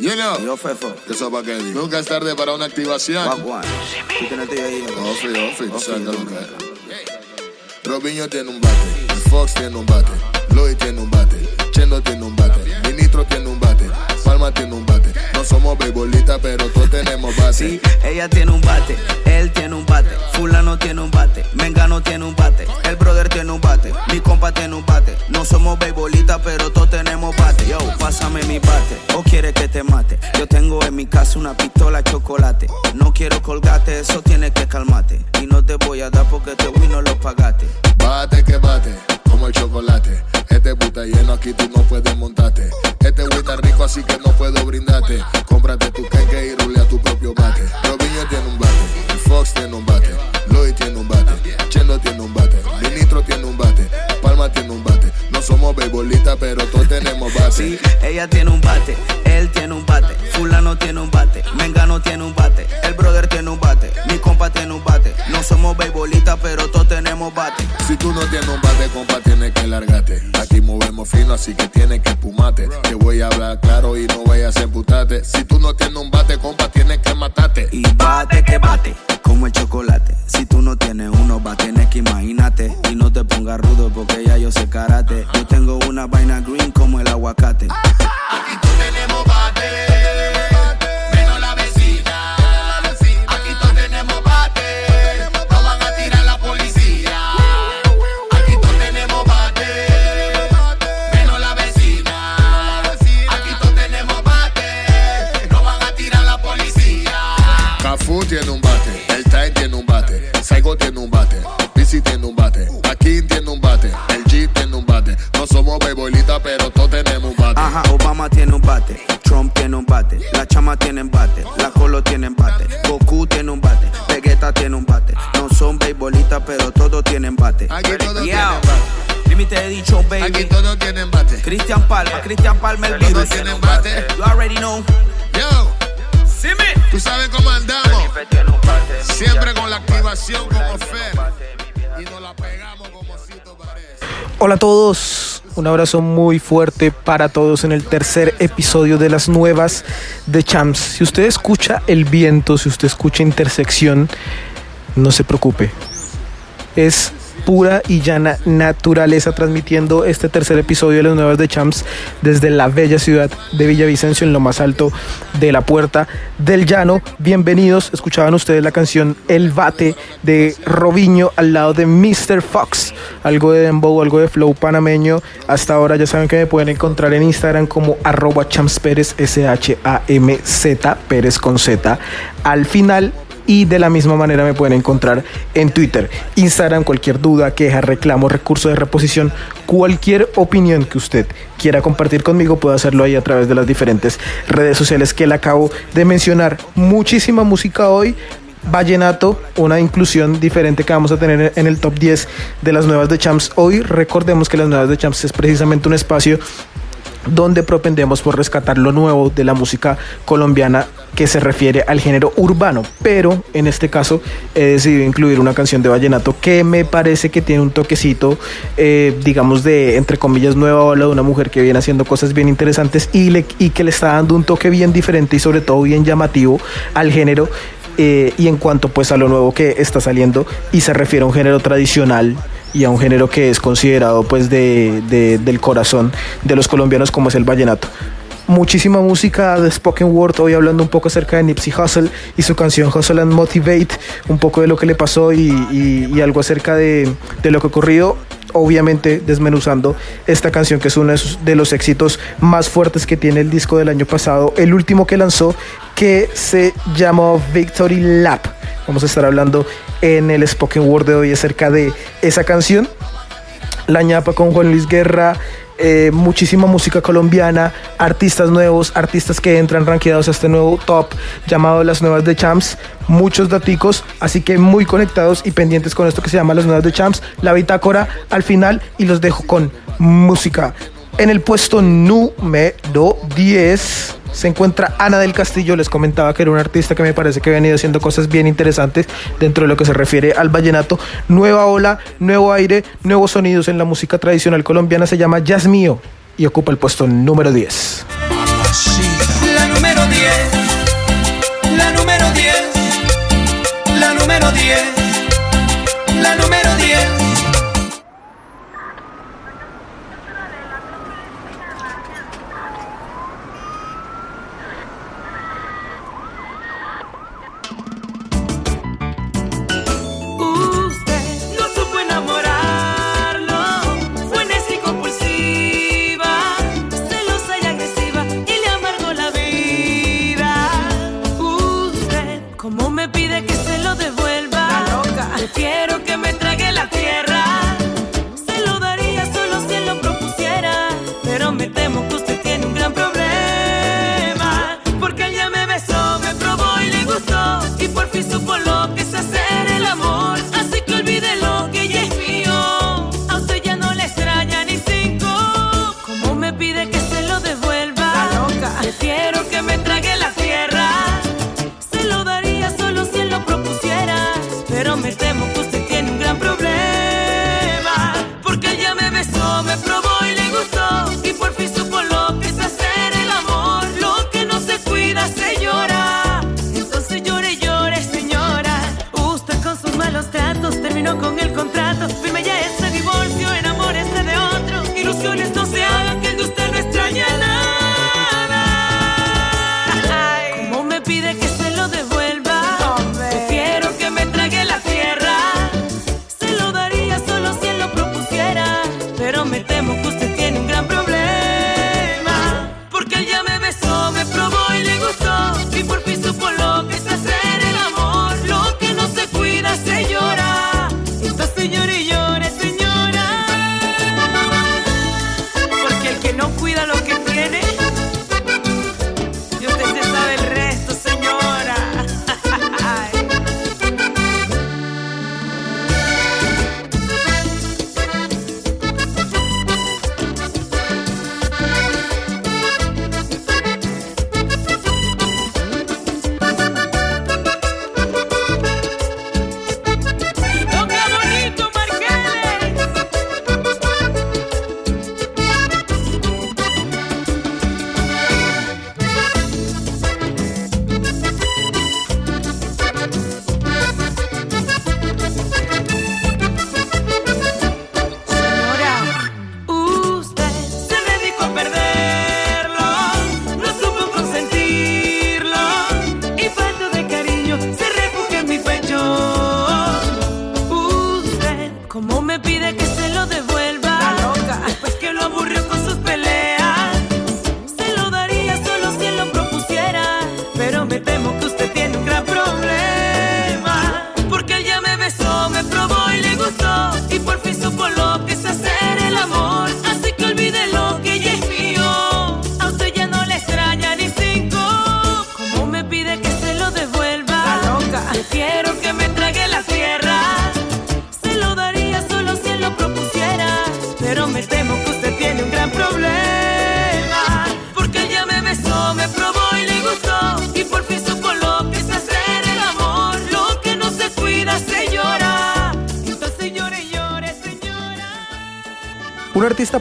You know. Yo, Fefo. ¿Qué sopa que Nunca es tarde para una activación. Wagwan. Tú tienes tu ahí. Ofi, ofi, tú sabes lo que es. Robinho tiene un bate, Fox tiene un bate, Lloyd tiene un bate, Chendo tiene un bate, Ministro tiene un bate, Palma tiene un bate. No somos beisbolistas, pero todos tenemos bate. Sí, ella tiene un bate, él tiene un bate, fulano tiene un bate, Mengano tiene un bate, el brother tiene un bate, mi compa tiene un bate. No somos beisbolistas, pero todos tenemos bate. Yo, pásame mi bate, o quiere que te mate. Yo tengo en mi casa una pistola chocolate. No quiero colgarte, eso tiene que calmarte. Y no te voy a dar porque te win no lo pagaste. Bate que bate, como el chocolate. Este puta lleno aquí tú no puedes montarte. Este güey está rico así que no puedo brindarte. Cómprate tu kenke y rulea tu propio bate. Robinho tiene un bate, Fox tiene un bate, Lloyd tiene un bate, Chendo tiene un bate, Ministro tiene un bate, Palma tiene un bate. No somos beisbolistas, pero todos tenemos bate. Sí, ella tiene un bate, él tiene un bate, fulano tiene un bate, Mengano tiene un bate, el brother tiene un bate, compa tiene un bate. No somos beisbolistas, pero todos tenemos bate. Si tú no tienes un bate, compa, tienes que largarte. Aquí movemos fino, así que tienes que espumarte. Te voy a hablar claro y no vayas a emputarte. Si tú no tienes un bate, compa, tienes que matarte. Y bate que bate, como el chocolate. Si tú no tienes uno, va a tener que imagínate. Y no te pongas rudo porque ya yo sé karate. Yo tengo una vaina green como el aguacate. Tiene un bate, Bici tiene un bate, Akin tiene un bate, el G tiene un bate. No somos beisbolistas, pero todos tenemos un bate. Ajá, Obama tiene un bate, Trump tiene un bate, la chama tiene un bate, la Colo tiene un bate, Goku tiene un bate, Vegeta tiene un bate. No son beisbolistas, pero todos tienen bate. Aquí todos tienen bate. Límite he dicho, Aquí baby. todos tienen bate. Cristian Palma, Cristian Palma el Todos virus. tienen bate. You already know. Yo. Tú sabes cómo andamos. Siempre con la activación como fe. Y nos la pegamos como Cito parece. Hola a todos, un abrazo muy fuerte para todos en el tercer episodio de las nuevas de Champs. Si usted escucha el viento, si usted escucha intersección, no se preocupe. Es pura y llana naturaleza transmitiendo este tercer episodio de las nuevas de Champs desde la bella ciudad de Villavicencio en lo más alto de la puerta del llano. Bienvenidos, escuchaban ustedes la canción El Bate de Robiño al lado de Mr. Fox, algo de dembow, algo de flow panameño. Hasta ahora ya saben que me pueden encontrar en Instagram como arroba Champs Pérez, S-H-A-M-Z, Pérez con Z al final y de la misma manera me pueden encontrar en Twitter, Instagram, cualquier duda, queja, reclamo, recurso de reposición, cualquier opinión que usted quiera compartir conmigo puede hacerlo ahí a través de las diferentes redes sociales que le acabo de mencionar. Muchísima música hoy. Vallenato, una inclusión diferente que vamos a tener en el top 10 de las nuevas de Champs. Hoy recordemos que las nuevas de Champs es precisamente un espacio donde propendemos por rescatar lo nuevo de la música colombiana que se refiere al género urbano. Pero en este caso he decidido incluir una canción de vallenato que me parece que tiene un toquecito, eh, digamos, de entre comillas nueva ola de una mujer que viene haciendo cosas bien interesantes y, que le está dando un toque bien diferente y sobre todo bien llamativo al género. eh, y en cuanto pues a lo nuevo que está saliendo y se refiere a un género tradicional y a un género que es considerado pues de, de- del corazón de los colombianos como es el vallenato. Muchísima música de spoken word, hoy hablando un poco acerca de Nipsey Hussle y su canción Hustle and Motivate, un poco de lo que le pasó y, algo acerca de, de lo que ocurrió, obviamente desmenuzando esta canción que es uno de los éxitos más fuertes que tiene el disco del año pasado, el último que lanzó que se llamó Victory Lap. Vamos a estar hablando en el spoken word de hoy acerca de esa canción. La ñapa con Juan Luis Guerra, eh, muchísima música colombiana, artistas nuevos, artistas que entran rankeados a este nuevo top llamado Las Nuevas de Champs, muchos daticos, así que muy conectados y pendientes con esto que se llama Las Nuevas de Champs, la bitácora al final y los dejo con música. En el puesto número 10 se encuentra Ana del Castillo. Les comentaba que era una artista que me parece que ha venido haciendo cosas bien interesantes dentro de lo que se refiere al vallenato. Nueva ola, nuevo aire, nuevos sonidos en la música tradicional colombiana. Se llama Jazz Mío y ocupa el puesto número 10. La número 10.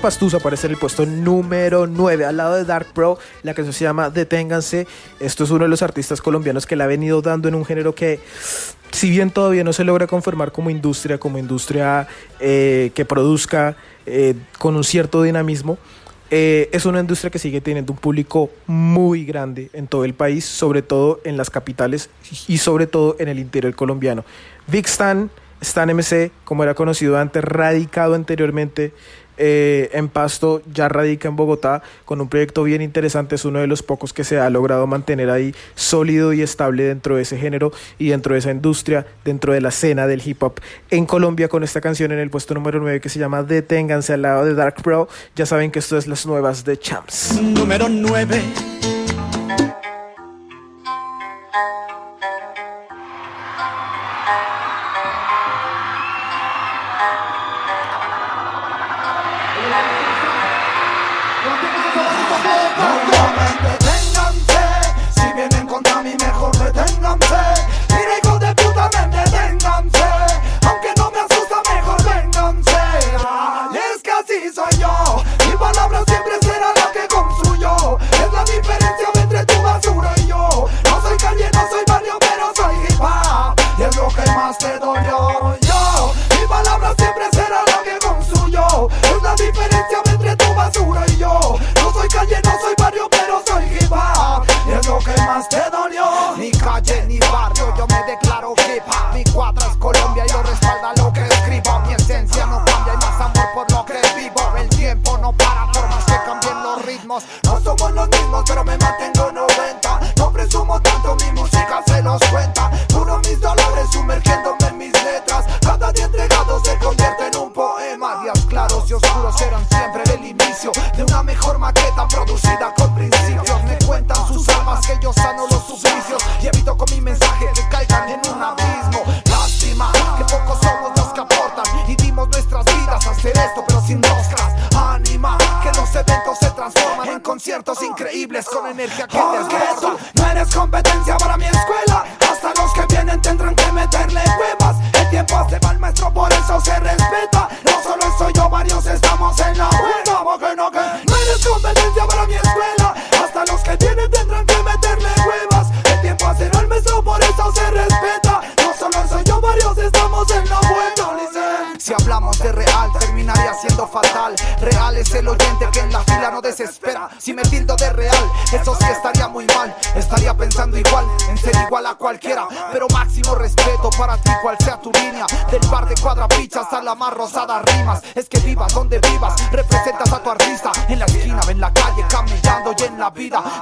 Pastusa aparece en el puesto número 9, al lado de Dark Pro, la canción se llama Deténganse. Esto es uno de los artistas colombianos que la ha venido dando en un género que, si bien todavía no se logra conformar como industria, como industria eh, que produzca eh, con un cierto dinamismo, eh, es una industria que sigue teniendo un público muy grande en todo el país, sobre todo en las capitales y sobre todo en el interior colombiano. Big Stan, Stan MC, como era conocido antes, radicado anteriormente eh, en Pasto ya radica en Bogotá con un proyecto bien interesante, es uno de los pocos que se ha logrado mantener ahí sólido y estable dentro de ese género y dentro de esa industria, dentro de la escena del hip hop en Colombia con esta canción en el puesto número 9 que se llama Deténganse al lado de Dark Pro, ya saben que esto es las nuevas de Champs. Número 9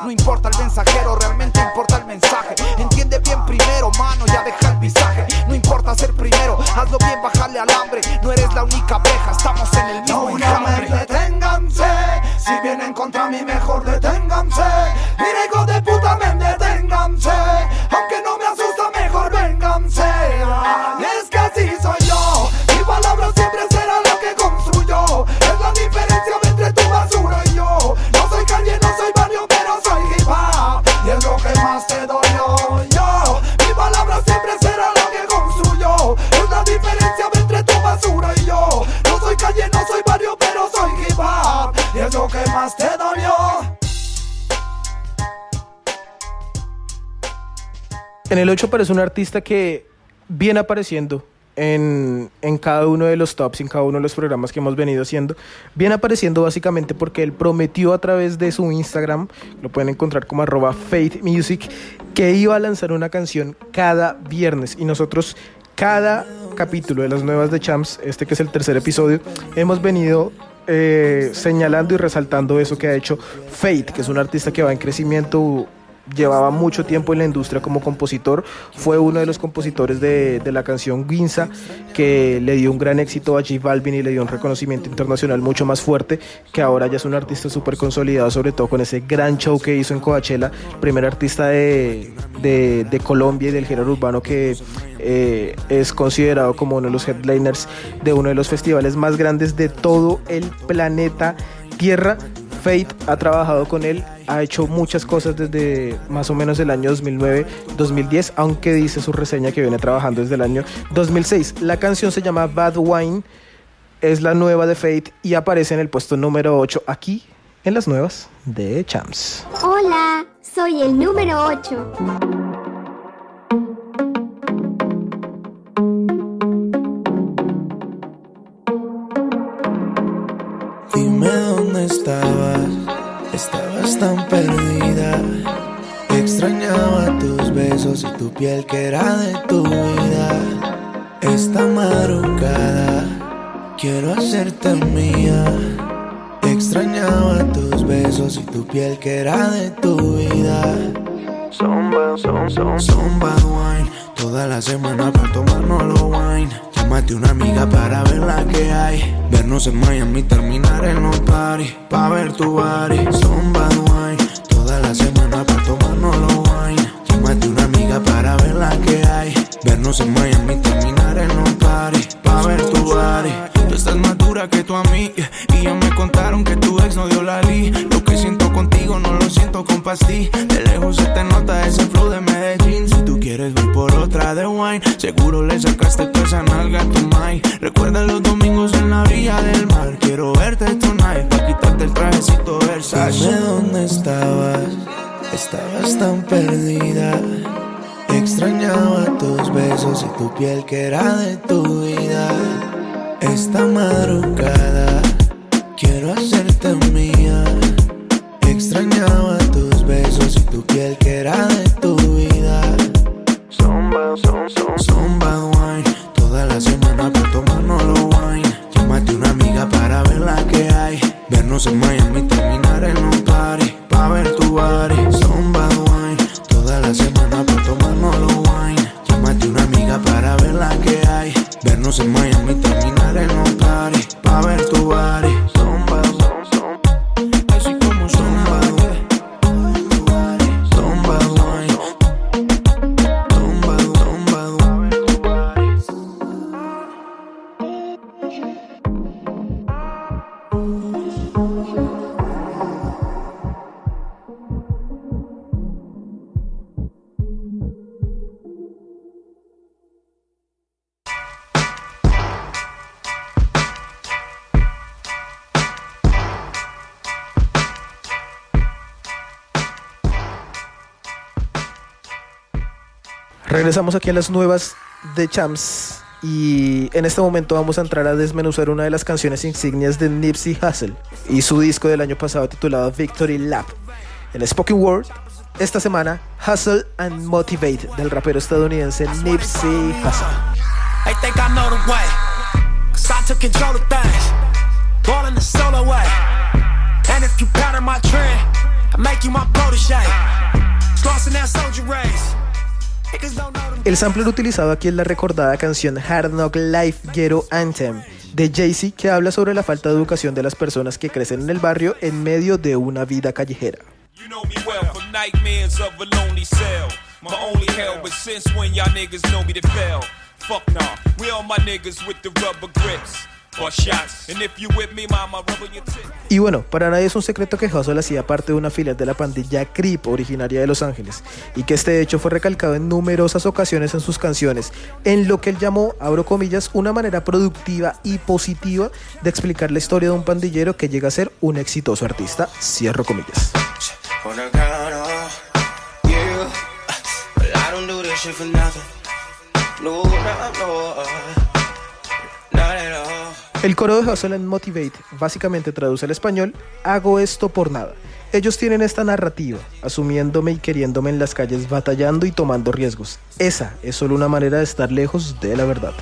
No importa el mensajero, realmente importa el mensaje. Entiende bien primero, mano, ya deja el visaje. No importa ser primero, hazlo bien, bajarle al hambre. No eres la única abeja, estamos en el mismo enjambre. Deténganse, si vienen contra mí, mejor deténganse. El 8 aparece un artista que viene apareciendo en, en cada uno de los tops, en cada uno de los programas que hemos venido haciendo. Viene apareciendo básicamente porque él prometió a través de su Instagram, lo pueden encontrar como arroba Faith Music, que iba a lanzar una canción cada viernes. Y nosotros cada capítulo de las nuevas de Champs, este que es el tercer episodio, hemos venido eh, señalando y resaltando eso que ha hecho Faith, que es un artista que va en crecimiento llevaba mucho tiempo en la industria como compositor, fue uno de los compositores de, la canción Ginza, que le dio un gran éxito a J Balvin y le dio un reconocimiento internacional mucho más fuerte, que ahora ya es un artista súper consolidado, sobre todo con ese gran show que hizo en Coachella, primer artista de Colombia y del género urbano que eh, es considerado como uno de los headliners de uno de los festivales más grandes de todo el planeta Tierra. Fate ha trabajado con él, ha hecho muchas cosas desde más o menos el año 2009-2010, aunque dice su reseña que viene trabajando desde el año 2006. La canción se llama Bad Wine, es la nueva de Fate y aparece en el puesto número 8 aquí en las nuevas de Champs. Hola, soy el número 8. Tan perdida. Extrañaba tus besos y tu piel que era de tu vida. Esta madrugada quiero hacerte mía. Extrañaba tus besos y tu piel que era de tu vida. Son, son, son bad wine. Toda la semana para tomárnoslo wine. Llámate una amiga para ver la que hay. Vernos en Miami, terminar en los party. Pa' ver tu body. Bad wine. Toda la semana para tomárnoslo wine. Llámate una amiga para ver la que hay. Vernos en Miami, terminar en los party. Pa' ver tu body. Tú estás más dura que tú a mí. Y ya me contaron que tu ex no dio la li. Lo que siento contigo no lo siento con pastí. De lejos se te nota ese flow de Medellín. Si tú quieres ir por otra de wine, seguro le sacaste toda esa nalga tu mai. Recuerda los domingos en la orilla del mar. Quiero verte tonight pa' quitarte el trajecito Versace. Dime dónde estabas, estabas tan perdida. Extrañaba tus besos y tu piel que era de tu vida. Esta madrugada quiero hacerte mía. Extrañaba tus besos y tu piel que era de body. Regresamos aquí a las nuevas de Champs y en este momento vamos a entrar a desmenuzar una de las canciones insignias de Nipsey Hussle y su disco del año pasado titulado Victory Lap. En Spoken Word, esta semana, Hustle and Motivate del rapero estadounidense Nipsey Hussle. El sampler utilizado aquí es la recordada canción Hard Knock Life Ghetto Anthem de Jay-Z que habla sobre la falta de educación de las personas que crecen en el barrio en medio de una vida callejera. Y bueno, para nadie es un secreto que Hustle hacía parte de una filial de la pandilla Creep, originaria de Los Ángeles, y que este hecho fue recalcado en numerosas ocasiones en sus canciones, en lo que él llamó, abro comillas, una manera productiva y positiva de explicar la historia de un pandillero que llega a ser un exitoso artista, cierro comillas. El coro de Hustle and Motivate básicamente traduce al español, hago esto por nada. Ellos tienen esta narrativa, asumiéndome y queriéndome en las calles, batallando y tomando riesgos. Esa es solo una manera de estar lejos de la verdad.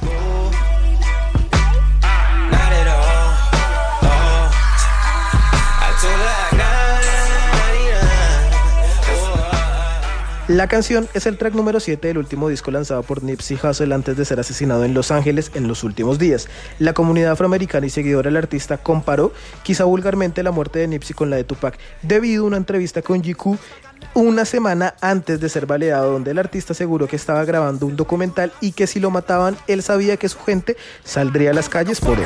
La canción es el track número 7 del último disco lanzado por Nipsey Hussle antes de ser asesinado en Los Ángeles en los últimos días. La comunidad afroamericana y seguidora del artista comparó, quizá vulgarmente, la muerte de Nipsey con la de Tupac debido a una entrevista con GQ una semana antes de ser baleado, donde el artista aseguró que estaba grabando un documental y que si lo mataban, él sabía que su gente saldría a las calles por él.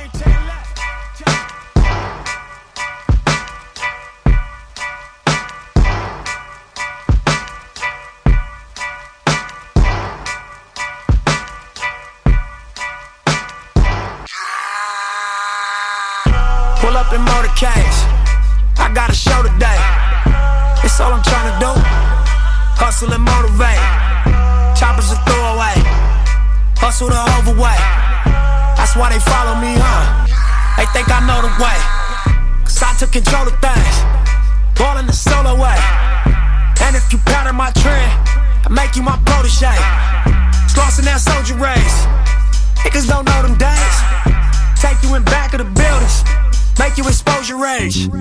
Hustle and motivate. Choppers a throwaway. Hustle the overweight. That's why they follow me, huh? They think I know the way. Cause I took control of things. Ballin' the solo way. And if you pattern my trend, I make you my protege. It's lost in that soldier race. Niggas don't know them days. Take you in back of the buildings. Make you expose your rage.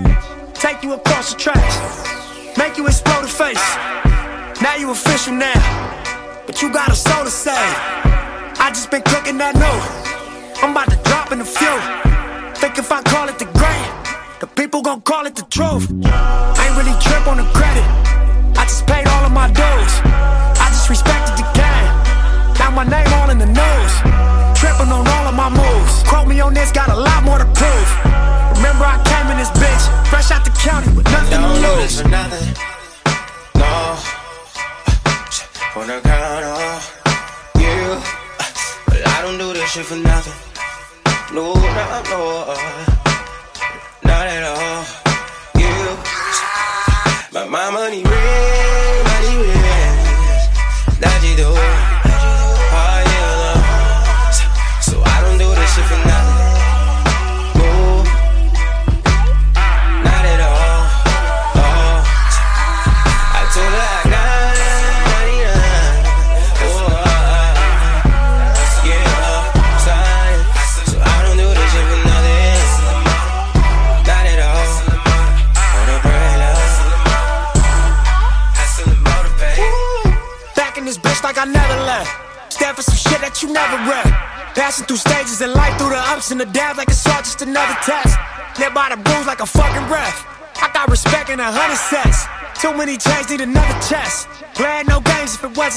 Take you across the tracks. Make you explode the face. Now you official now. But you got a soul to save. I just been cooking that new. I'm about to drop in a few. Think if I call it the great, the people gon' call it the truth. I ain't really trip on the credit. I just paid all of my dues. I just respected the game. Now my name all in the news. Tripping on all of my moves. Quote me on this, got a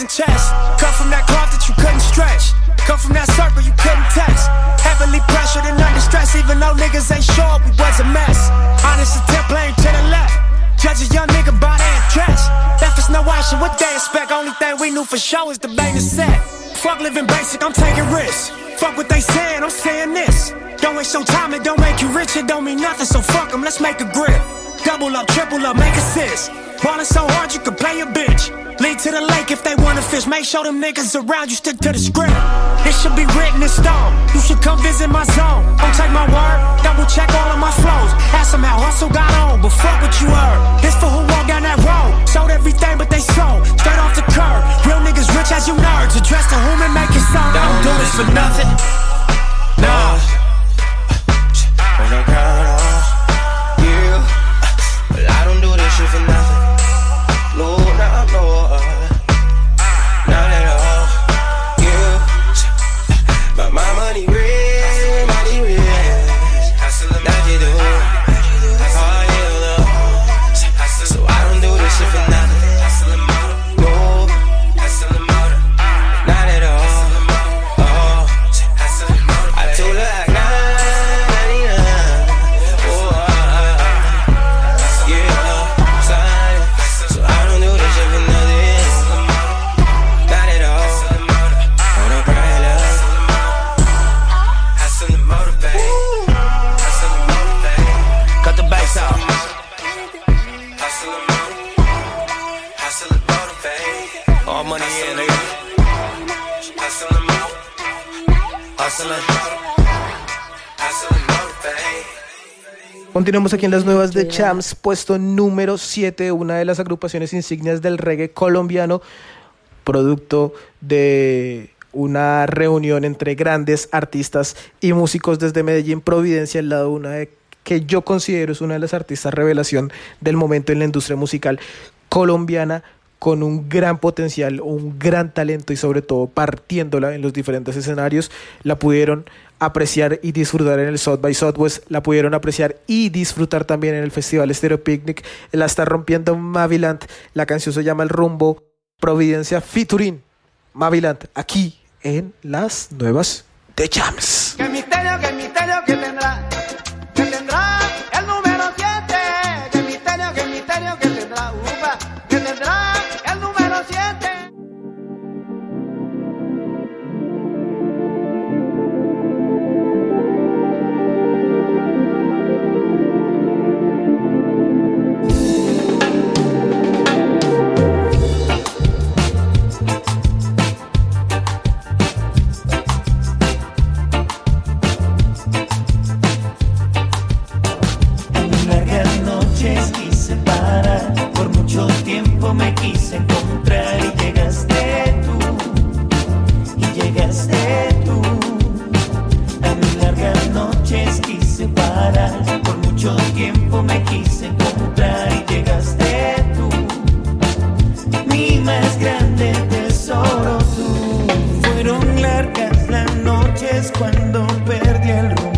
if it. Come from that cloth that you couldn't stretch. Come from that circle you couldn't test. Heavily pressured and under stress, even though niggas ain't sure we was a mess. Honest attempt playing to the left. Judge a young nigga by their dress. Left us no option, what they expect. Only thing we knew for sure is the is set. Fuck living basic, I'm taking risks. Fuck what they saying, I'm saying this. Don't waste your time, it don't make you rich, it don't mean nothing, so fuck them, let's make a grip. Double up, triple up, make assist. Ballin' so hard you can play a bitch. Lead to the lake if they wanna fish. Make sure them niggas around you stick to the script. It should be written in stone. You should come visit my zone. Don't take my word, double check all of my flows. Ask them how hustle got on, but fuck what you heard. This for who walk down that road. Sold everything but they sold. Straight off the curb. Real niggas rich as you nerds. Address to whom and make it sound. I don't do this for nothing. Nah. I you, but I don't do this shit for nothing. No, not Continuamos aquí en las nuevas de Champs, puesto número 7, una de las agrupaciones insignias del reggae colombiano, producto de una reunión entre grandes artistas y músicos desde Medellín, Providencia, al lado de una de que yo considero es una de las artistas revelación del momento en la industria musical colombiana con un gran potencial, un gran talento y sobre todo partiéndola en los diferentes escenarios, la pudieron apreciar y disfrutar en el South by Southwest, la pudieron apreciar y disfrutar también en el Festival Stereo Picnic, la está rompiendo Maviland, la canción se llama El Rumbo, Providencia featuring Maviland, aquí en las nuevas de Jams. ¿Qué misterio, misterio que tendrá? Me quise encontrar y llegaste tú, y llegaste tú. A mis largas noches quise parar, por mucho tiempo me quise encontrar y llegaste tú. Mi más grande tesoro tú. Fueron largas las noches cuando perdí el rumbo,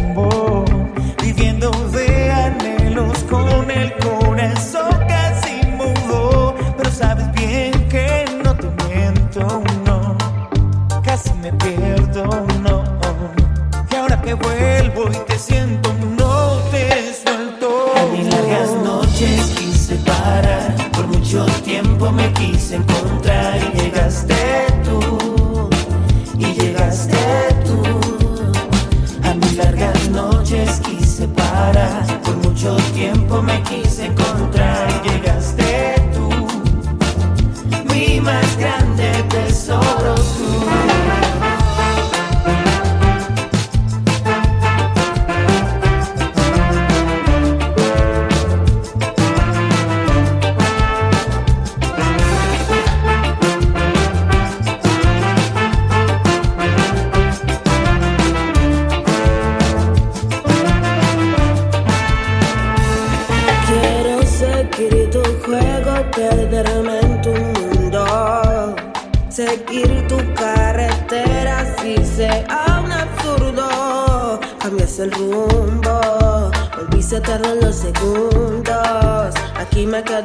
me quise encontrar y llegaste tú, y llegaste tú. A mis largas noches quise parar, por mucho tiempo me quise encontrar contarnos los segundos. Aquí me quedo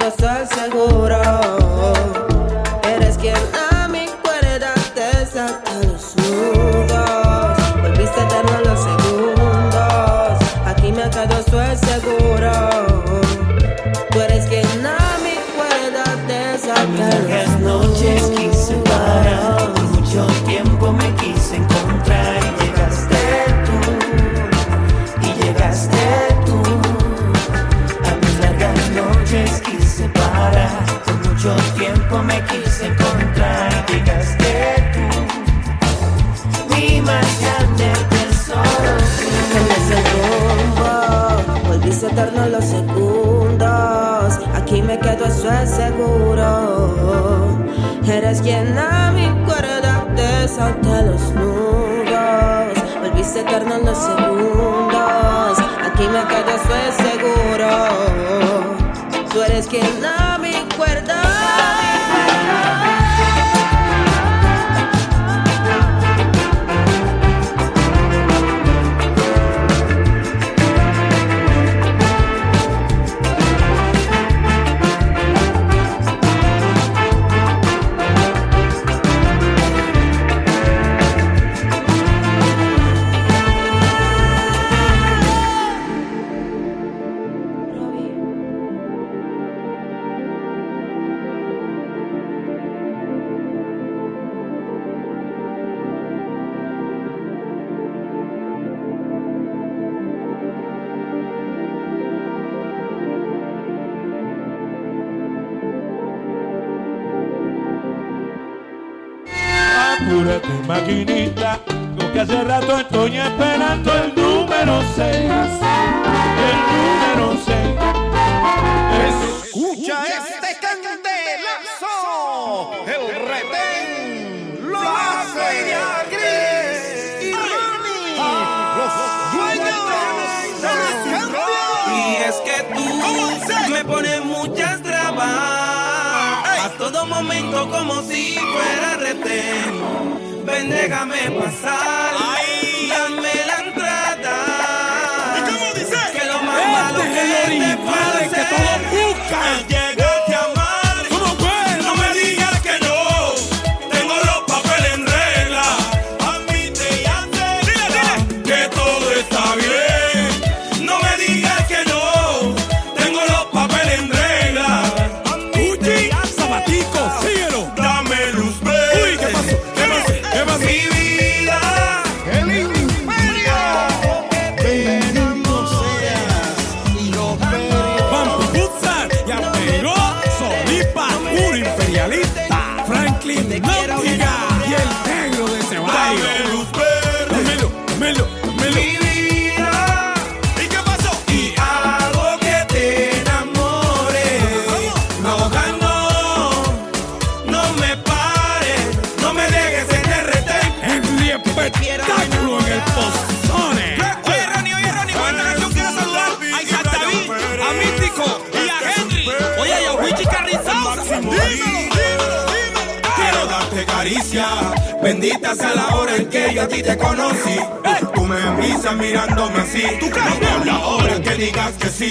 Bendita sea la hora en que yo a ti te conocí. Hey. Tú me envisas mirándome así. Tú no la hora que digas que sí.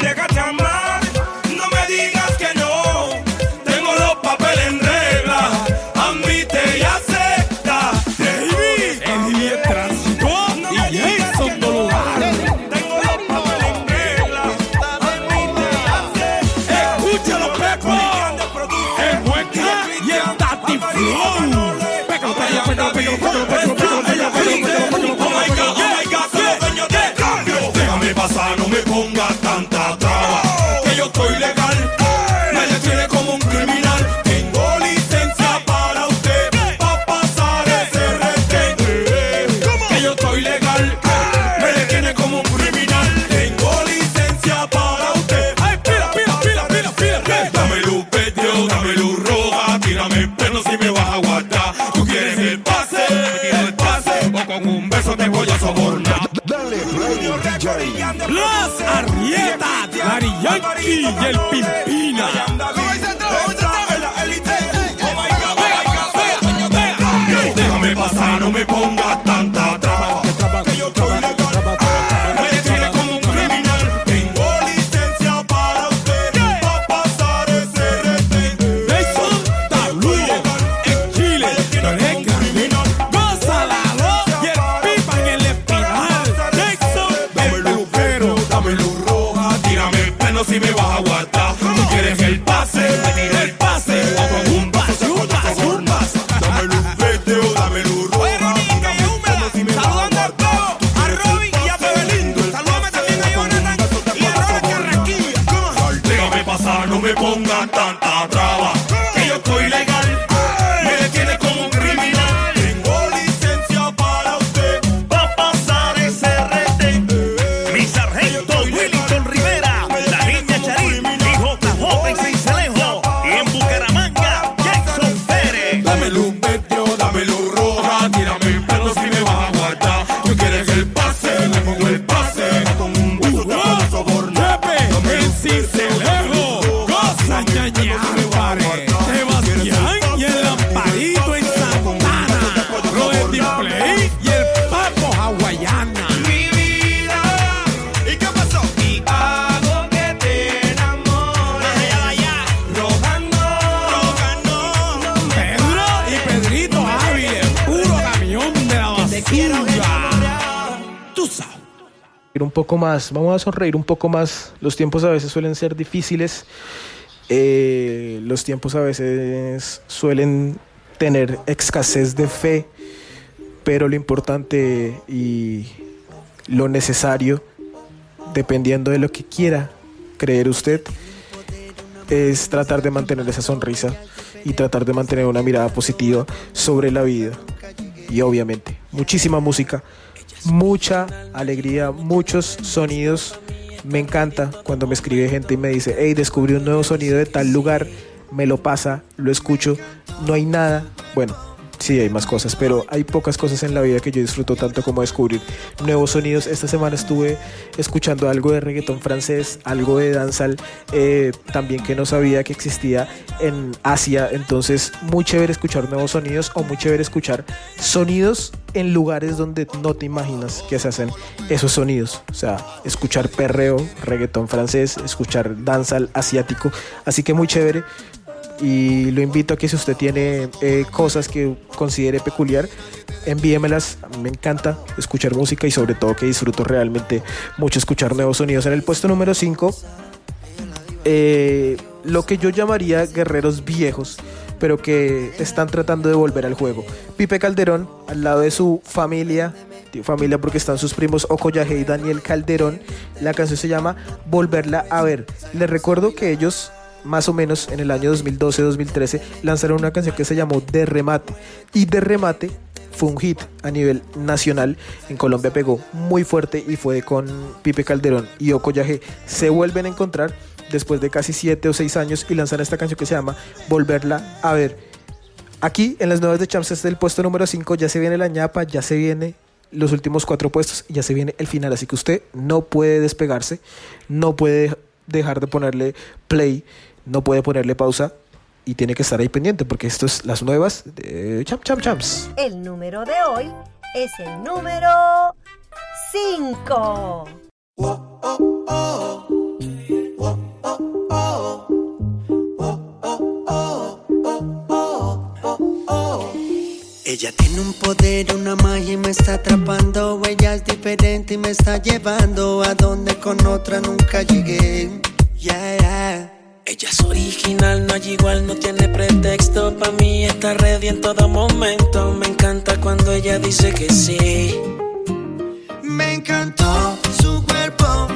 Déjate amar. el pin. Más, vamos a sonreír un poco más. Los tiempos a veces suelen ser difíciles, eh, los tiempos a veces suelen tener escasez de fe, pero lo importante y lo necesario, dependiendo de lo que quiera creer usted, es tratar de mantener esa sonrisa y tratar de mantener una mirada positiva sobre la vida. Y obviamente, muchísima música, mucha alegría, muchos sonidos. Me encanta cuando me escribe gente y me dice, hey, descubrí un nuevo sonido de tal lugar, me lo pasa, lo escucho, no hay nada. Bueno, sí hay más cosas, pero hay pocas cosas en la vida que yo disfruto tanto como descubrir nuevos sonidos. Esta semana estuve escuchando algo de reggaetón francés, algo de danzal, eh, también que no sabía que existía en Asia. Entonces, muy chévere escuchar nuevos sonidos o muy chévere escuchar sonidos en lugares donde no te imaginas que se hacen esos sonidos. O sea, escuchar perreo, reggaetón francés, escuchar danzal asiático. Así que muy chévere y lo invito a que si usted tiene eh, cosas que considere peculiar, envíemelas. Me encanta escuchar música y sobre todo que disfruto realmente mucho escuchar nuevos sonidos. En el puesto número 5, lo que yo llamaría guerreros viejos, pero que están tratando de volver al juego. Pipe Calderón, al lado de su familia, familia porque están sus primos Okoyaje y Daniel Calderón. La canción se llama Volverla a ver. Les recuerdo que ellos más o menos en el año 2012-2013 lanzaron una canción que se llamó De Remate. Y De Remate fue un hit a nivel nacional. En Colombia pegó muy fuerte y fue con Pipe Calderón y Okoyaje. Se vuelven a encontrar después de casi 7 o 6 años y lanzan esta canción que se llama Volverla a ver. Aquí en las nuevas de Champs es el puesto número 5, ya se viene la ñapa, ya se viene los últimos cuatro puestos y ya se viene el final. Así que usted no puede despegarse, no puede dejar de ponerle play no puede ponerle pausa y tiene que estar ahí pendiente porque esto es las nuevas de Champ Champ Champs. El número de hoy es el número 5. Ella tiene un poder, una magia y me está atrapando. Ella es diferente y me está llevando a donde con otra nunca llegué. Yeah, yeah. Ella es original, no hay igual, no tiene pretexto. Pa' mí está ready en todo momento. Me encanta cuando ella dice que sí. Me encantó su cuerpo,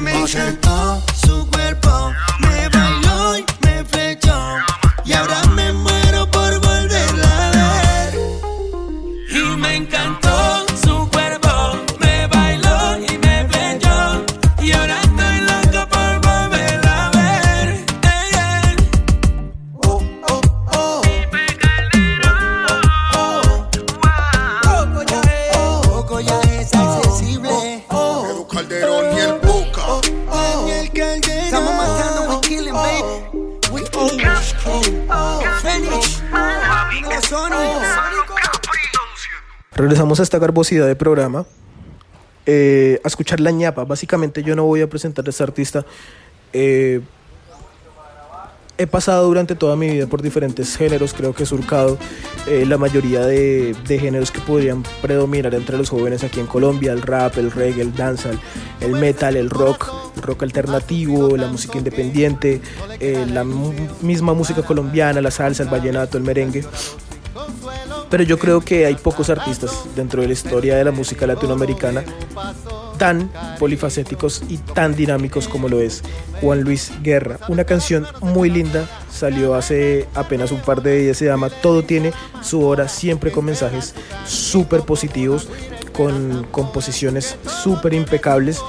Me encantó su cuerpo, me bailó y me flechó. Y ahora Regresamos a esta garbosidad de programa. eh, a escuchar la ñapa. Básicamente yo no voy a presentar a este artista. eh, he pasado durante toda mi vida por diferentes géneros, creo que he surcado eh, la mayoría de, géneros que podrían predominar entre los jóvenes aquí en Colombia, el rap, el reggae, el dancehall, el metal, el rock, el rock alternativo, la música independiente, la misma música colombiana, la salsa, el vallenato, el merengue. Pero yo creo que hay pocos artistas dentro de la historia de la música latinoamericana tan polifacéticos y tan dinámicos como lo es Juan Luis Guerra. Una canción muy linda, salió hace apenas un par de días, se llama Todo tiene su hora, siempre con mensajes súper positivos, con composiciones súper impecables.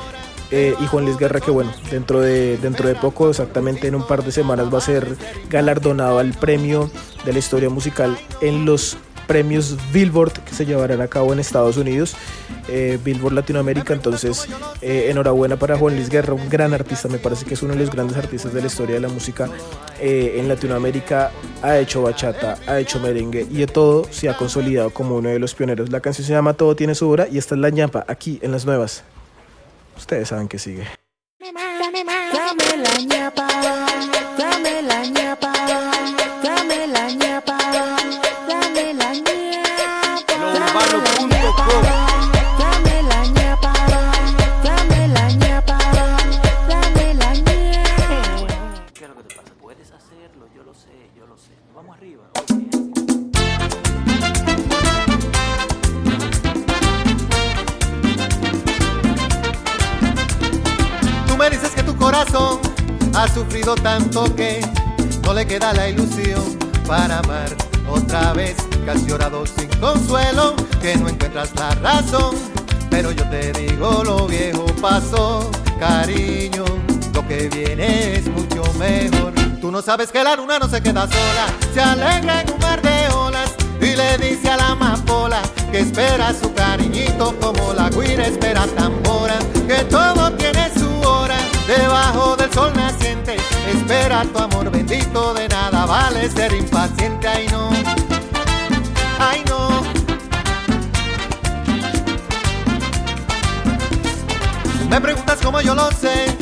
Eh, y Juan Luis Guerra que bueno, dentro de, dentro de poco, exactamente en un par de semanas, va a ser galardonado al premio de la historia musical en los premios Billboard que se llevarán a cabo en Estados Unidos, eh, Billboard Latinoamérica. Entonces, eh, enhorabuena para Juan Luis Guerra, un gran artista, me parece que es uno de los grandes artistas de la historia de la música en Latinoamérica. Ha hecho bachata, ha hecho merengue y de todo se ha consolidado como uno de los pioneros. La canción se llama Todo tiene su hora y esta es la ñapa aquí en las nuevas. Ustedes saben que sigue. Tanto no le queda la ilusión para amar otra vez. Que llorado sin consuelo, que no encuentras la razón. Pero yo te digo, lo viejo pasó, cariño. Lo que viene es mucho mejor. Tú no sabes que la luna no se queda sola, se alegra en un mar de olas y le dice a la amapola que espera su cariñito como la guira espera tambora, que todo tiene su hora debajo del sol naciente. Espera tu amor bendito, de nada vale ser impaciente, ay no, ay no. Me preguntas cómo yo lo sé,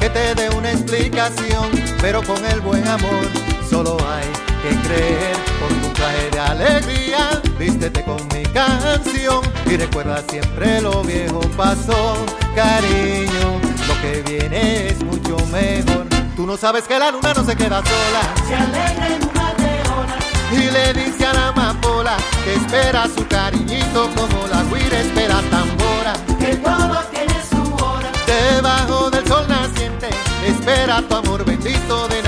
que te dé una explicación, pero con el buen amor solo hay que creer. Por tu traje de alegría, vístete con mi canción y recuerda siempre lo viejo pasó, cariño. Lo que viene es mucho mejor. Tú no sabes que la luna no se queda sola. Se alegra en un mar de olas. Y le dice a la amapola que espera su cariñito como la guira espera tambora. Que todo tiene su hora. Debajo del sol naciente, espera tu amor bendito, de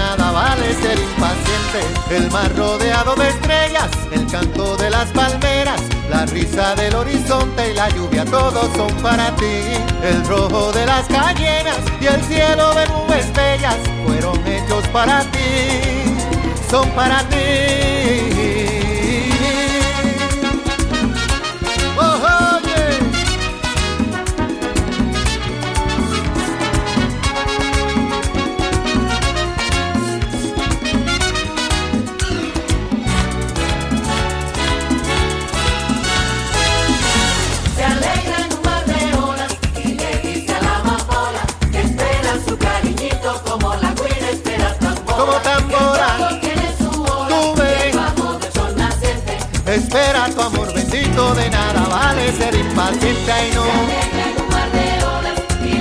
impaciente. El mar rodeado de estrellas, el canto de las palmeras, la risa del horizonte y la lluvia, todos son para ti. El rojo de las cañeras y el cielo de nubes bellas fueron hechos para ti, son para ti. Como tambora. Tú naciente. Espera tu amor bendito, de nada vale ser impaciente, no. Y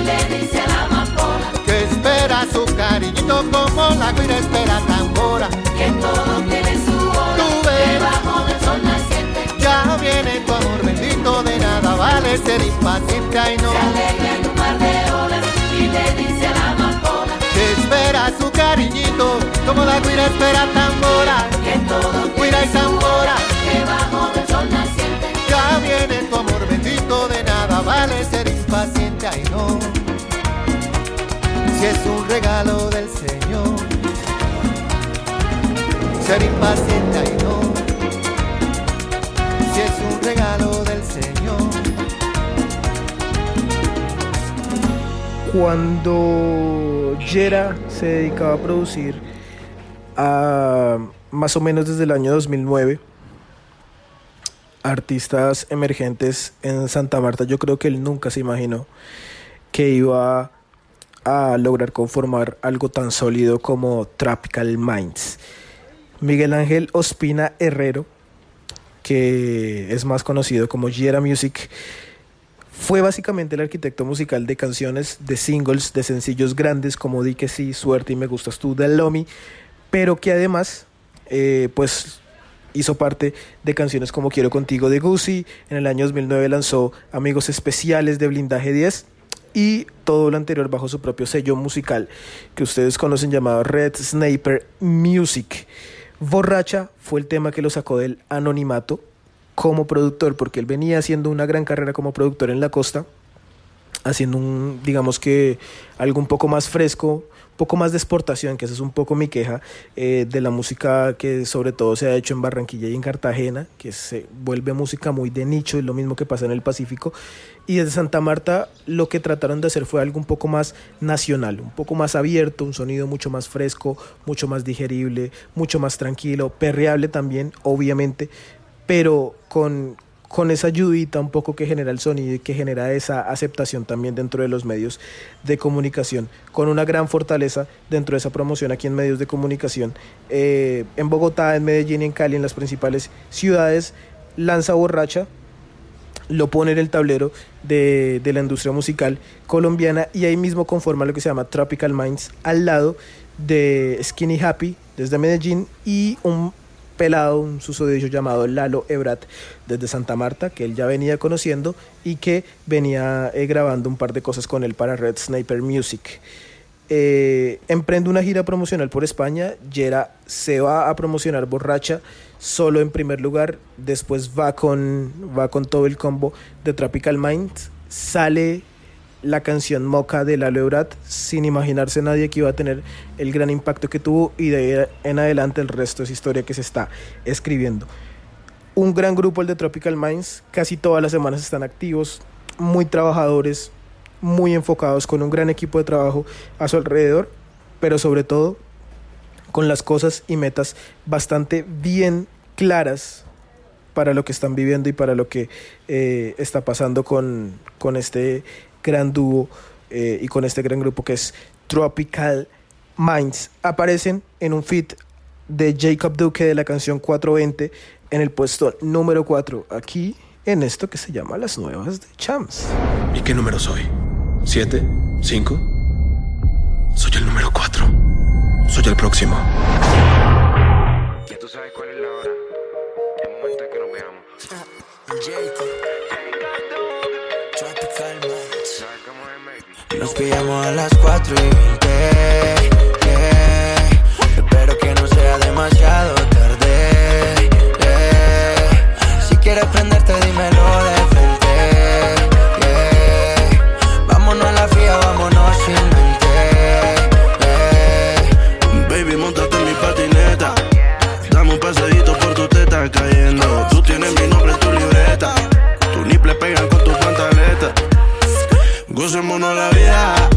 amapola Que espera su cariñito como la guira espera tambora. que todo tiene su hora. Del sol naciente. Ya viene tu amor bendito, de nada vale ser impaciente, ay no. Se alegra en un mar de olas y le dice a la su cariñito como la guira espera tambora. que todo Guira y tambora. debajo del sol naciente. Ya viene tu amor bendito, de nada vale ser impaciente, ay no. Si es un regalo del Señor, ser impaciente, ay no. Si es un regalo del Señor, Cuando Jera se dedicaba a producir a más o menos desde el año 2009, artistas emergentes en Santa Marta, yo creo que él nunca se imaginó que iba a lograr conformar algo tan sólido como Tropical Minds. Miguel Ángel Ospina Herrero, que es más conocido como Giera Music, fue básicamente el arquitecto musical de canciones, de singles, de sencillos grandes como Di que sí, Suerte y Me Gustas Tú de Lomi, pero que además, eh, pues hizo parte de canciones como Quiero Contigo de Gucci, en el año 2009 lanzó Amigos Especiales de Blindaje 10 y todo lo anterior bajo su propio sello musical que ustedes conocen llamado Red Sniper Music. Borracha fue el tema que lo sacó del anonimato como productor, porque él venía haciendo una gran carrera como productor en la costa, haciendo un, digamos que algo un poco más fresco, un poco más de exportación, que esa es un poco mi queja eh, de la música que sobre todo se ha hecho en Barranquilla y en Cartagena, que se vuelve música muy de nicho, y lo mismo que pasa en el Pacífico. Y desde Santa Marta lo que trataron de hacer fue algo un poco más nacional, un poco más abierto, un sonido mucho más fresco, mucho más digerible, mucho más tranquilo, perreable también, obviamente, pero con, con esa ayudita un poco que genera el sonido y que genera esa aceptación también dentro de los medios de comunicación, con una gran fortaleza dentro de esa promoción aquí en medios de comunicación. Eh, en Bogotá, en Medellín en Cali, en las principales ciudades, lanza borracha, lo pone en el tablero de, de la industria musical colombiana y ahí mismo conforma lo que se llama Tropical Minds al lado de Skinny Happy desde Medellín y un pelado, un susodicho llamado Lalo Ebrat desde Santa Marta, que él ya venía conociendo y que venía eh, grabando un par de cosas con él para Red Sniper Music. Eh, emprende una gira promocional por España, Yera se va a promocionar borracha solo en primer lugar, después va con, va con todo el combo de Tropical Mind, sale la canción Moca de Lalo Ebrat sin imaginarse nadie que iba a tener el gran impacto que tuvo y de ahí en adelante el resto es historia que se está escribiendo. Un gran grupo el de Tropical Minds, casi todas las semanas están activos, muy trabajadores, muy enfocados, con un gran equipo de trabajo a su alrededor, pero sobre todo con las cosas y metas bastante bien claras para lo que están viviendo y para lo que eh, está pasando con, con este gran dúo eh, y con este gran grupo que es Tropical Minds. Aparecen en un feat de Jacob Duque de la canción 420 en el puesto número 4, aquí en esto que se llama Las Nuevas de Champs. ¿Y qué número soy? ¿Siete? ¿Cinco? Soy el número cuatro. Soy el próximo. Ya tú sabes cuál es la hora. El momento en que nos veamos. Nos pillamos a las 4 y 20. yeah. Espero que no sea demasiado tarde. yeah. Si quieres prenderte, dímelo de Gocémonos la vida.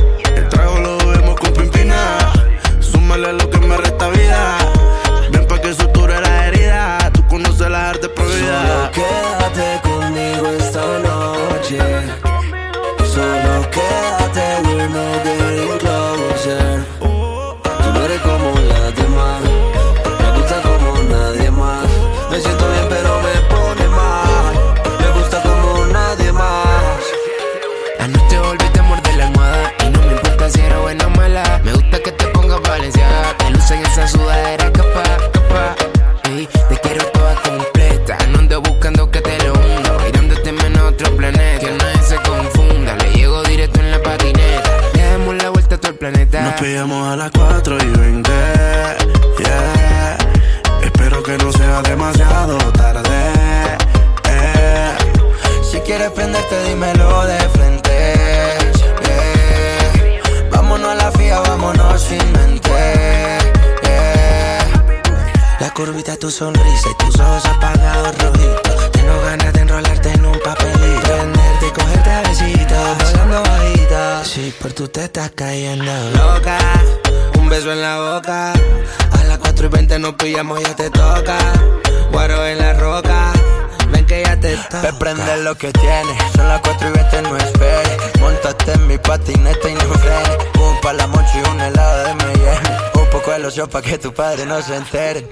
Lo que tienes, son las 4 y 20, no esperes. Montate en mi patineta y no frenes. Un pa' la mochi y un helado de Miami. Un poco de loción pa' que tu padre no se entere.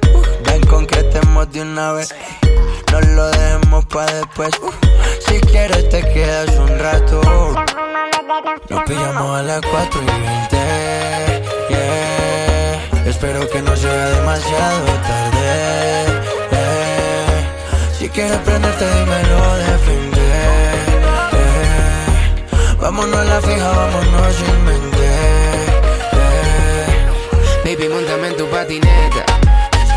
Ven, concretemos de una vez. No lo dejemos pa' después. Si quieres te quedas un rato. Nos pillamos a las 4 y 20. Yeah. Espero que no sea demasiado tarde. Si quieres prenderte, dímelo de frente. Vámonos a la fija, vámonos sin mente. Baby, montame en tu patineta.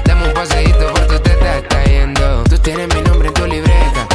Dame un paseíto por tu teta, está yendo. Tú tienes mi nombre en tu libreta.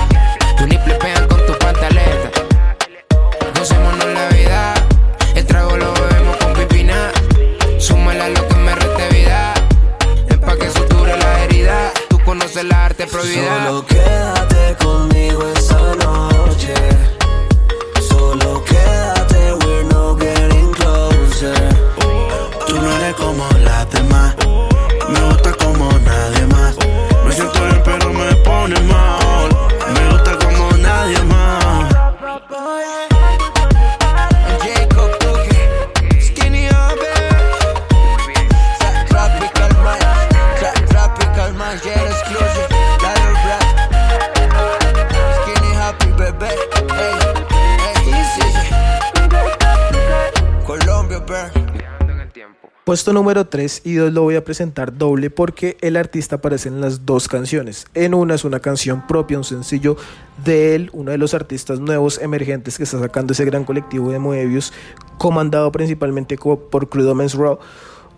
Puesto número 3 y 2 lo voy a presentar doble porque el artista aparece en las dos canciones. En una es una canción propia, un sencillo de él, uno de los artistas nuevos emergentes que está sacando ese gran colectivo de Moebius, comandado principalmente por Crudo Raw.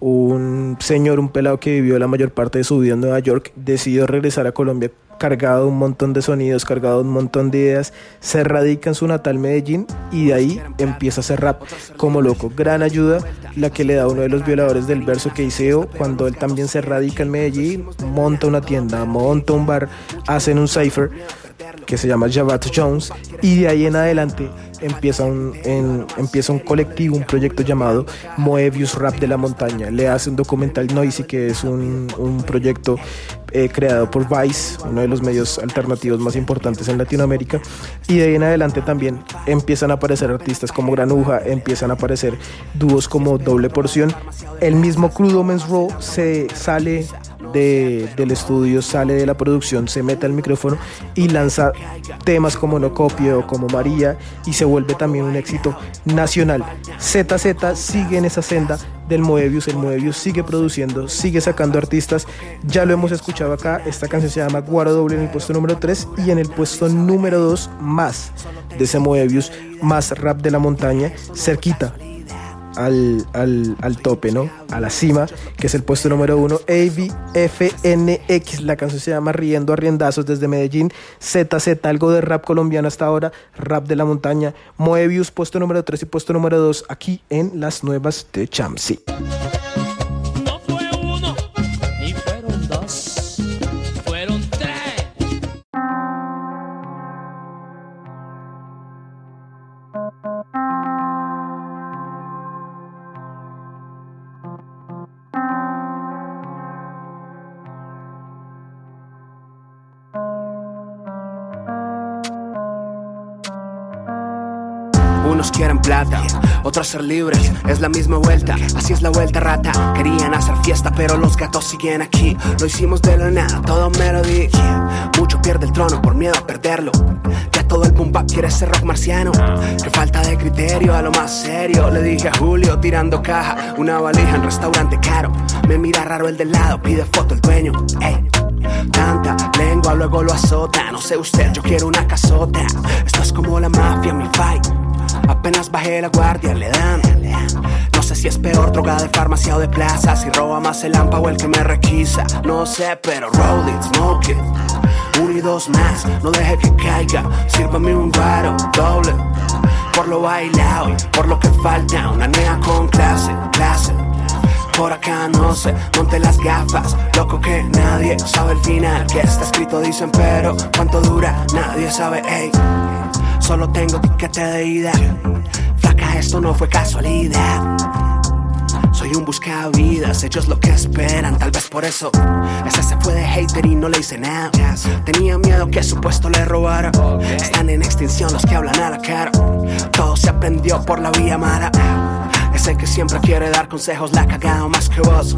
Un señor, un pelado que vivió la mayor parte de su vida en Nueva York, decidió regresar a Colombia cargado un montón de sonidos, cargado un montón de ideas, se radica en su natal Medellín y de ahí empieza a hacer rap como loco. Gran ayuda la que le da uno de los violadores del verso que hice yo, cuando él también se radica en Medellín, monta una tienda, monta un bar, hacen un cipher que se llama Javato Jones y de ahí en adelante empieza un, en- empieza un colectivo, un proyecto llamado Moebius Rap de la Montaña. Le hace un documental Noisy que es un, un proyecto eh, creado por Vice, uno de los medios alternativos más importantes en Latinoamérica y de ahí en adelante también empiezan a aparecer artistas como Granuja, empiezan a aparecer dúos como Doble Porción. El mismo Crudo Men's Raw se sale de- del estudio, sale de la producción, se mete al micrófono y lanza temas como No Copio, como María y se vuelve también un éxito nacional. ZZ sigue en esa senda del Moebius, el Moebius sigue produciendo, sigue sacando artistas, ya lo hemos escuchado acá, esta canción se llama Guaro Doble en el puesto número 3 y en el puesto número 2 más de ese Moebius, más rap de la montaña, cerquita al, al, al tope, ¿no? A la cima, que es el puesto número uno. AVFNX, la canción se llama Riendo a Riendazos desde Medellín. ZZ, algo de rap colombiano hasta ahora, rap de la montaña. Moebius, puesto número 3 y puesto número 2, aquí en las nuevas de Chamsi. Ser libres, es la misma vuelta, así es la vuelta rata. Querían hacer fiesta, pero los gatos siguen aquí. Lo hicimos de la nada, todo melody. Mucho pierde el trono por miedo a perderlo. Ya todo el boom bap quiere ser rock marciano. Que falta de criterio a lo más serio. Le dije a Julio tirando caja, una valija en restaurante caro. Me mira raro el del lado, pide foto el dueño. Ey. Tanta lengua, luego lo azota. No sé usted, yo quiero una casota. Esto es como la mafia, mi fight. Apenas bajé la guardia, le dan. No sé si es peor droga de farmacia o de plaza. Si roba más el AMPA o el que me requisa. No sé, pero roll it, smoke it. Uno y dos más, no deje que caiga. Sírvame un guaro, doble. Por lo bailado y por lo que falta. Una nea con clase, clase. Por acá no sé, monte las gafas, loco que nadie sabe el final que está escrito dicen pero cuánto dura nadie sabe, ey. Solo tengo tiquete de ida, flaca esto no fue casualidad. Soy un buscavidas, ellos lo que esperan, tal vez por eso. Ese se fue de hater y no le hice nada. Tenía miedo que su puesto le robara. Están en extinción los que hablan a la cara. Todo se aprendió por la vía mala. Ese que siempre quiere dar consejos la ha cagado más que vos.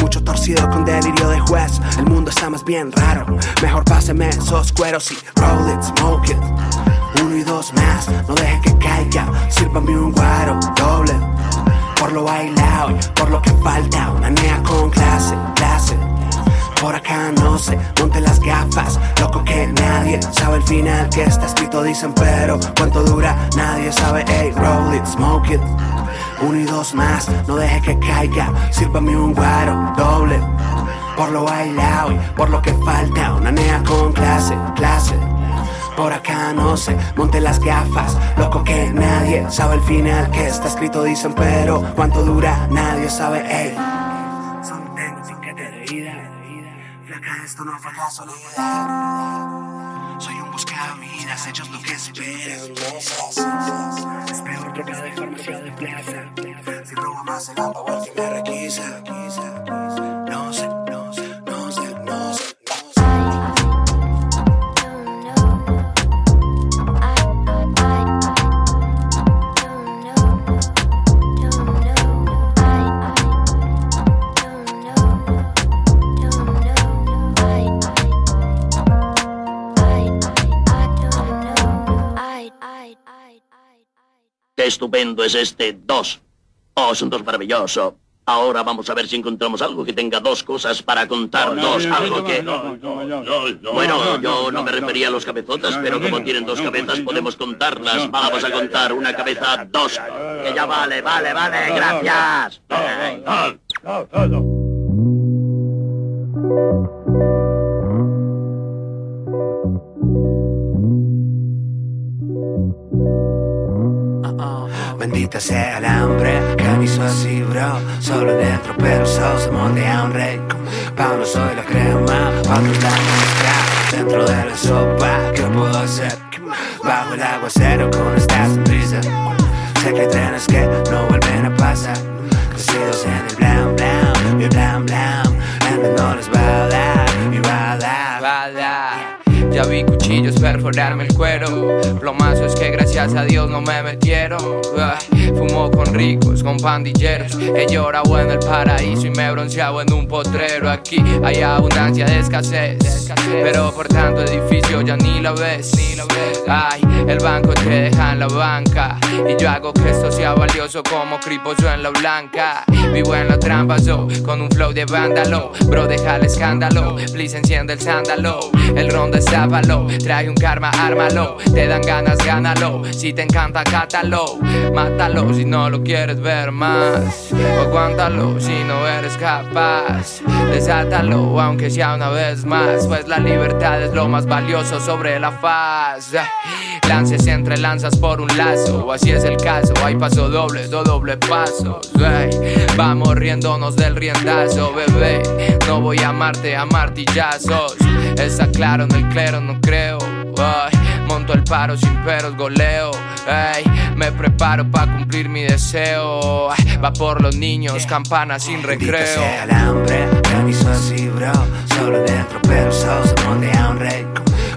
Mucho torcido con delirio de juez. El mundo está más bien raro. Mejor páseme esos cueros y roll it, smoke it. Uno y dos más, no deje que caiga. Sírvame un guaro doble. Por lo bailado y por lo que falta. Una nea con clase, clase. Por acá no sé, monte las gafas, loco que nadie sabe el final que está escrito, dicen, pero cuánto dura, nadie sabe, hey, roll it, smoke it. Uno y dos más, no deje que caiga, sírvame un guaro doble. Por lo bailado y por lo que falta, una nea con clase, clase. Por acá no sé, monte las gafas, loco que nadie sabe el final que está escrito, dicen, pero cuánto dura, nadie sabe, hey. Son tengo sin que te de ida. Flaca, esto no fue casualidad. Soy un buscavidas, ellos lo que esperan. Es peor que cada farmacia de plaza. Si robo más pa' vuelta y me requisa. Qué estupendo es este dos. Oh, es un dos maravilloso. Ahora vamos a ver si encontramos algo que tenga dos cosas para contar. dos, algo que... Bueno, yo no me refería a los cabezotas, pero como tienen dos cabezas podemos contarlas. Vamos a contar una cabeza dos. Que ya vale, vale, vale, gracias. Bendita sea el hambre que me hizo así, bro. Solo dentro, pero solo se moldea un rey. Pa' uno soy la crema, pa' otros la. Dentro de la sopa, ¿qué puedo hacer? Bajo el aguacero con esta sonrisa. Sé que hay trenes que no vuelven a pasar. Crecidos en el blam cuchillos perforarme el cuero. Plomazos que gracias a Dios no me metieron. Fumo con ricos, con pandilleros. He llorado en el paraíso y me he bronceado en un potrero. Aquí hay abundancia de escasez. Pero por tanto edificio ya ni la ves. Ay, el banco te deja en la banca. Y yo hago que esto sea valioso como criposo en la blanca. Vivo en la trampa, so, con un flow de vándalo. Bro, deja el escándalo. Please enciende el sándalo. El ron destápalo. Trae un karma, ármalo. Te dan ganas, gánalo. Si te encanta, cátalo. Mátalo si no lo quieres ver más. Aguántalo si no eres capaz. Desátalo, aunque sea una vez más. Pues la libertad es lo más valioso sobre la faz. Lances entre lanzas por un lazo. Así es el caso. Hay paso dobles o doble pasos. Ey, Vamos riéndonos del riendazo, bebé. No voy a amarte a martillazos. Está claro en el clero, no creo. Ay, monto el paro sin peros, goleo. Me preparo para cumplir mi deseo. Ay, Va por los niños, campanas sin recreo. sea el hambre hizo así, bro. Solo dentro, pero solo se moldea un rey.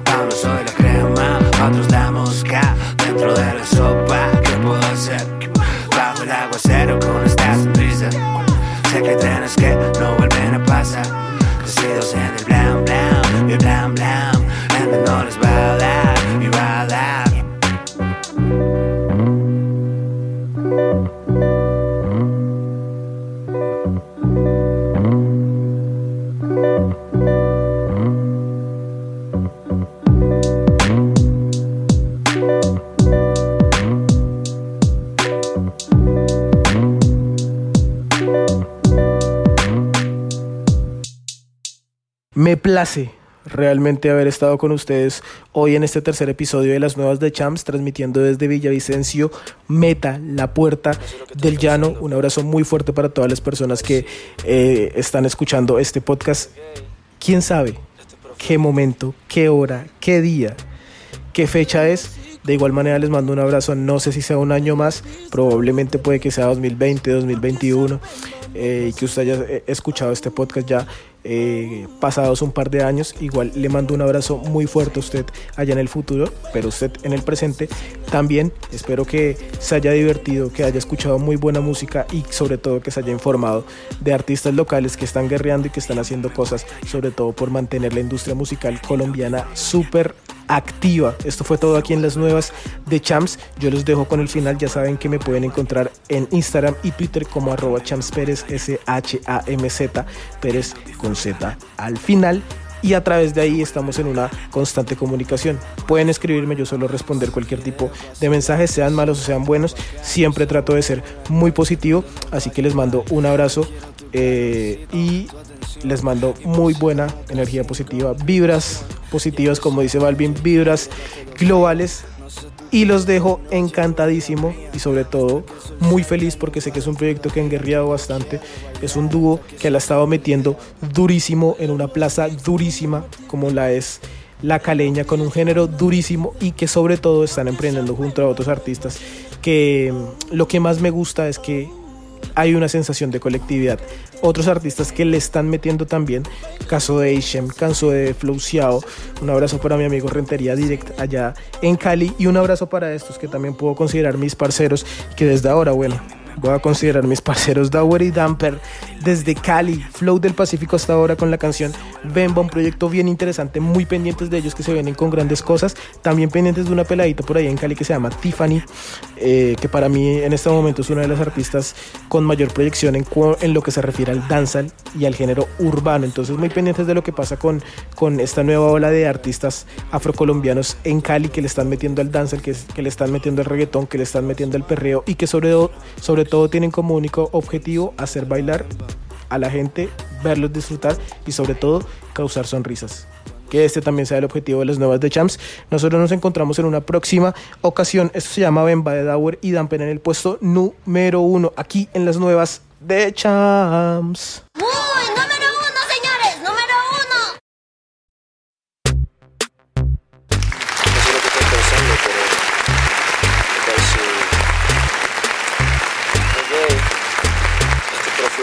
Pa' uno soy la crema, otros la mosca. Dentro de la sopa, ¿qué puedo hacer? Bajo el aguacero con esta sonrisa. Sé que hay trenes que no vuelven a pasar. Crecidos en el blam blam, y el blam blam. Me place realmente haber estado con ustedes hoy en este tercer episodio de las nuevas de Champs, transmitiendo desde Villavicencio, Meta, la puerta del llano. Un abrazo muy fuerte para todas las personas que eh, están escuchando este podcast. ¿Quién sabe qué momento, qué hora, qué día, qué fecha es? De igual manera les mando un abrazo, no sé si sea un año más, probablemente puede que sea 2020, 2021. eh, y que usted haya eh, escuchado este podcast ya eh, pasados un par de años. Igual le mando un abrazo muy fuerte a usted allá en el futuro, pero usted en el presente también. Espero que se haya divertido, que haya escuchado muy buena música y sobre todo que se haya informado de artistas locales que están guerreando y que están haciendo cosas, sobre todo por mantener la industria musical colombiana súper activa. Esto fue todo aquí en las nuevas de Champs. Yo los dejo con el final. Ya saben que me pueden encontrar en Instagram y Twitter como arroba Champs Pérez, S-H-A-M-Z, Pérez con Z al final. Y a través de ahí estamos en una constante comunicación. Pueden escribirme, yo suelo responder cualquier tipo de mensajes, sean malos o sean buenos. Siempre trato de ser muy positivo. Así que les mando un abrazo eh, y les mando muy buena energía positiva, vibras positivas, como dice Balvin, vibras globales. Y los dejo encantadísimo y sobre todo muy feliz porque sé que es un proyecto que han guerreado bastante. Es un dúo que la ha estado metiendo durísimo en una plaza durísima como la es La Caleña, con un género durísimo y que sobre todo están emprendiendo junto a otros artistas. Que mm, lo que más me gusta es que hay una sensación de colectividad. Otros artistas que le están metiendo también, caso de Ishem, caso de Flowciao, un abrazo para mi amigo Rentería Direct allá en Cali y un abrazo para estos que también puedo considerar mis parceros que desde ahora, bueno, voy a considerar mis parceros Dower y Damper desde Cali, Flow del Pacífico hasta ahora con la canción Bemba, un proyecto bien interesante, muy pendientes de ellos que se vienen con grandes cosas, también pendientes de una peladita por ahí en Cali que se llama Tiffany, eh, que para mí en este momento es una de las artistas con mayor proyección en, lo que se refiere al danzal y al género urbano, entonces muy pendientes de lo que pasa con, esta nueva ola de artistas afrocolombianos en Cali que le están metiendo al danzal, que, le están metiendo al reggaetón, que le están metiendo al perreo y que sobre todo tienen como único objetivo hacer bailar a la gente, verlos disfrutar y sobre todo causar sonrisas. Que este también sea el objetivo de las nuevas de Champs. Nosotros nos encontramos en una próxima ocasión. Esto se llama Bemba de Dower y Dampen en el puesto número uno aquí en las nuevas de Champs. ¡Uy! ¡Número uno, señores! ¡Número.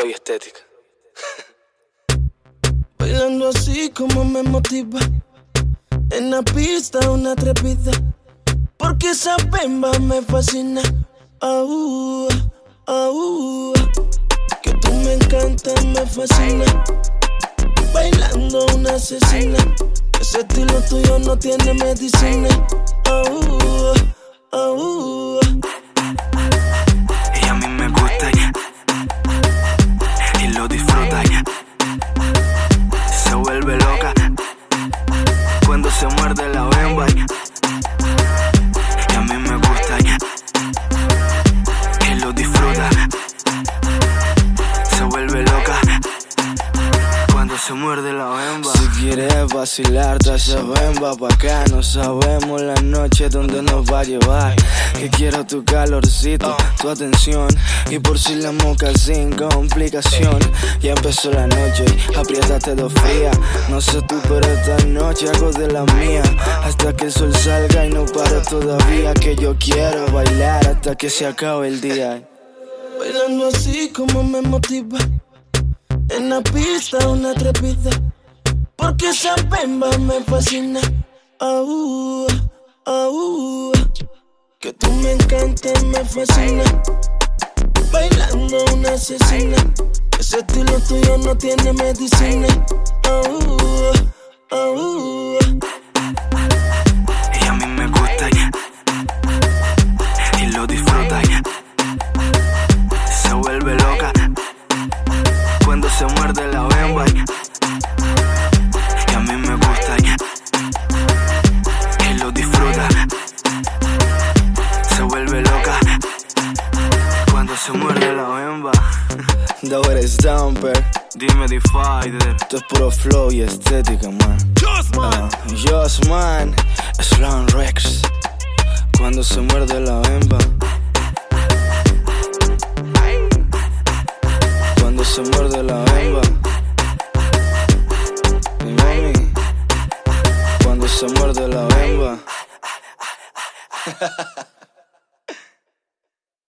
Este estética. Bailando así como me motiva. En la pista una trepida. Porque esa bemba me fascina. Au, au. Que tú me encantas, me fascina. Bailando una asesina. Ese estilo tuyo no tiene medicina. Au, au. Vacilar, trae esa bemba pa' acá No sabemos la noche donde nos va a llevar. Que quiero tu calorcito, tu atención. Y por si la moca sin complicación. Ya empezó la noche, apriétate dos fría No sé tú, pero esta noche hago de la mía. Hasta que el sol salga y no paro todavía. Que yo quiero bailar hasta que se acabe el día. Bailando así como me motiva. En la pista una trepida. Porque esa bemba me fascina. Au, au. Que tú me encantas, me fascina. Bailando una asesina. Ese estilo tuyo no tiene medicina. Au, au. y a mí me gusta y, lo disfruta se vuelve loca cuando se muerde la bemba se muerde la bemba Dower es Dumper. Dime Divider Esto es puro flow y estética, man. Ah, Just man. Slam Rex. Cuando se muerde la bemba Cuando se muerde la bemba Mi mami Cuando se muerde la bemba